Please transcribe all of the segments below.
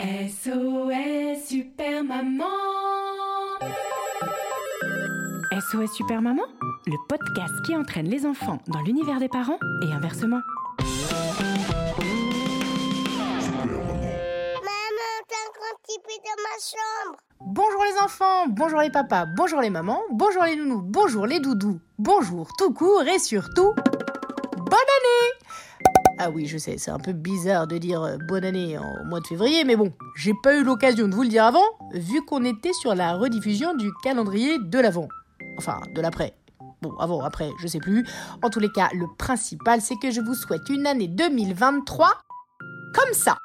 SOS Super Maman SOS Super Maman, le podcast qui entraîne les enfants dans l'univers des parents et inversement. Maman, t'as un grand petit peu dans ma chambre. Bonjour les enfants, bonjour les papas, bonjour les mamans, bonjour les nounous, bonjour les doudous, bonjour tout court et surtout, bonne année Ah oui, je sais, c'est un peu bizarre de dire euh, bonne année en mois de février, mais bon, j'ai pas eu l'occasion de vous le dire avant, vu qu'on était sur la rediffusion du calendrier de l'avant. Enfin, de l'après. Bon, avant, après, je sais plus. En tous les cas, le principal, c'est que je vous souhaite une année 2023 comme ça.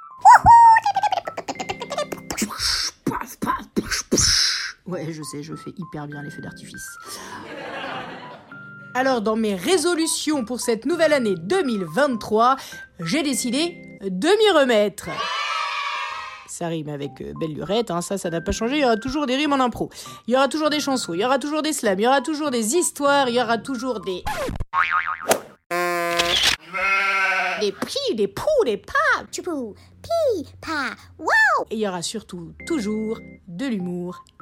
Ouais, je sais, je fais hyper bien les feux d'artifice. Alors, dans mes résolutions pour cette nouvelle année 2023, j'ai décidé de m'y remettre. Ça rime avec euh, belle lurette, hein, ça, ça n'a pas changé. Il y aura toujours des rimes en impro. Il y aura toujours des chansons, il y aura toujours des slams, il y aura toujours des histoires, il y aura toujours des. Des prix, des poux, des pas. Tchoupou, pi, pa, waouh. Et il y aura surtout toujours de l'humour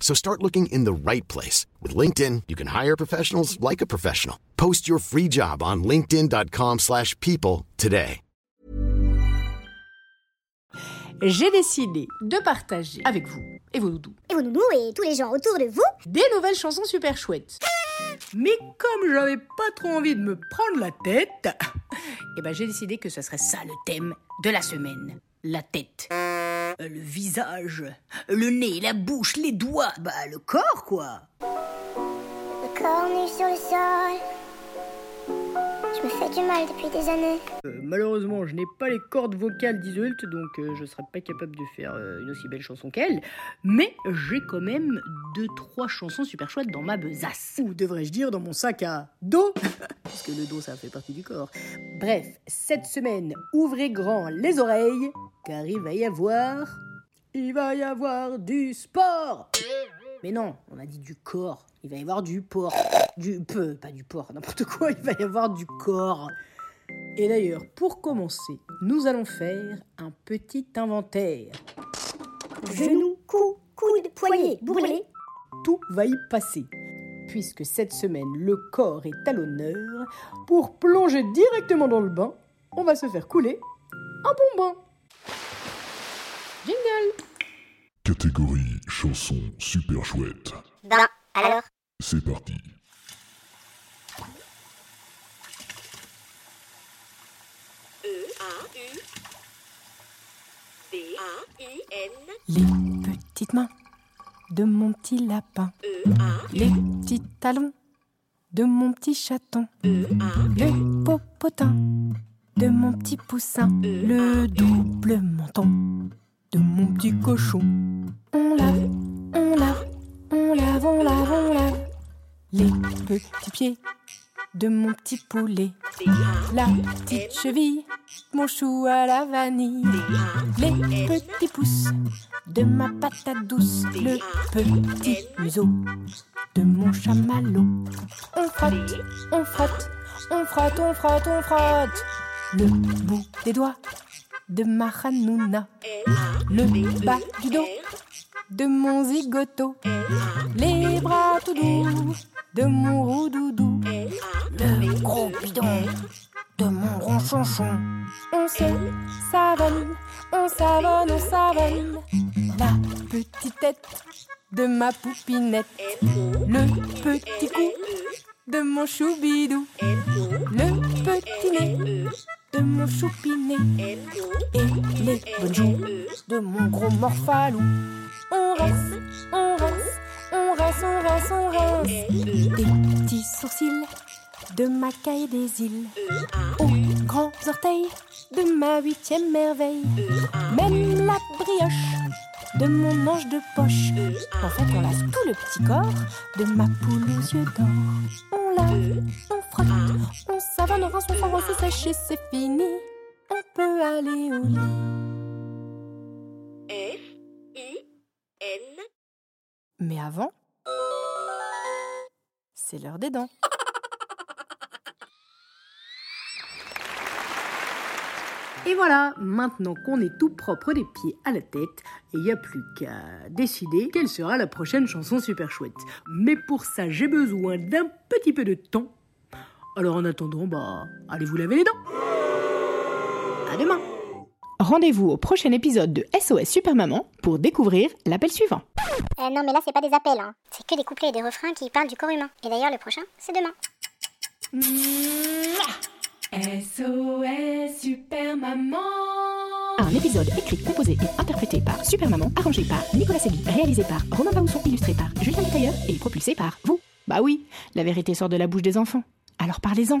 So start looking in the right place. With LinkedIn, you can hire professionals like a professional. Post your free job on linkedin.com/people slash people today. j'ai décidé de partager avec vous et vos doudous Et vos nounous et tous les gens autour de vous. des nouvelles chansons super chouettes. Mais comme j'avais pas trop envie de me prendre la tête, eh ben j'ai décidé que ce serait ça le thème de la semaine. La tête. Le visage, le nez, la bouche, les doigts, bah le corps quoi. Le corps nu sur le sol. Je me fais du mal depuis des années. Euh, malheureusement, je n'ai pas les cordes vocales d'Isolt, donc euh, je serais pas capable de faire euh, une aussi belle chanson qu'elle. Mais j'ai quand même deux, trois chansons super chouettes dans ma besace. Ou devrais-je dire dans mon sac à dos Puisque le dos, ça fait partie du corps. Bref, cette semaine, ouvrez grand les oreilles, car il va y avoir... Il va y avoir du sport mais non, on a dit du corps. Il va y avoir du porc. Du peu, pas du porc, n'importe quoi. Il va y avoir du corps. Et d'ailleurs, pour commencer, nous allons faire un petit inventaire. Genoux, cou, coude, poignet, bourrelet. Tout va y passer. Puisque cette semaine, le corps est à l'honneur, pour plonger directement dans le bain, on va se faire couler un bon bain. Catégorie chanson super chouette. Ben, alors C'est parti. Les petites mains de mon petit lapin. Les petits talons de mon petit chaton. Le popotin de mon petit poussin. Le double menton de mon petit cochon. On lave, on lave, on lave, on lave, on lave. Les petits pieds de mon petit poulet. La petite cheville, mon chou à la vanille. Les petits pouces de ma patate douce. Le petit museau de mon chamallow. On frotte, on frotte, on frotte, on frotte, on frotte. Le bout des doigts de ma Hanouna. Le bas du dos de mon zigoto. Les bras tout doux de mon roudoudou. Le gros bidon de mon ronchonchon. On se savonne, on savonne, on savonne. La petite tête de ma poupinette. Le petit cou de mon choubidou. Le petit nez de mon choupinet. Et les bonnes de mon gros morphalou. On rince, on rince, on rince, on on rince. Des petits sourcils de ma caille des îles. Aux grands orteils de ma huitième merveille. Même la brioche de mon ange de poche. En fait, on tout le petit corps de ma poule aux yeux d'or. On lave, on frotte, on savonne, on rince, on s'en se sèche et c'est fini. On peut aller au lit. Mais avant, c'est l'heure des dents. Et voilà, maintenant qu'on est tout propre des pieds à la tête, il n'y a plus qu'à décider quelle sera la prochaine chanson super chouette. Mais pour ça, j'ai besoin d'un petit peu de temps. Alors en attendant, bah, allez vous laver les dents. À demain. Rendez-vous au prochain épisode de SOS Super Maman pour découvrir l'appel suivant. Euh, non, mais là, c'est pas des appels, hein. C'est que des couplets et des refrains qui parlent du corps humain. Et d'ailleurs, le prochain, c'est demain. SOS Super Maman Un épisode écrit, composé et interprété par Super Maman, arrangé par Nicolas Segui, réalisé par Romain Baousson, illustré par Julien Tailleur et propulsé par vous. Bah oui, la vérité sort de la bouche des enfants. Alors parlez-en.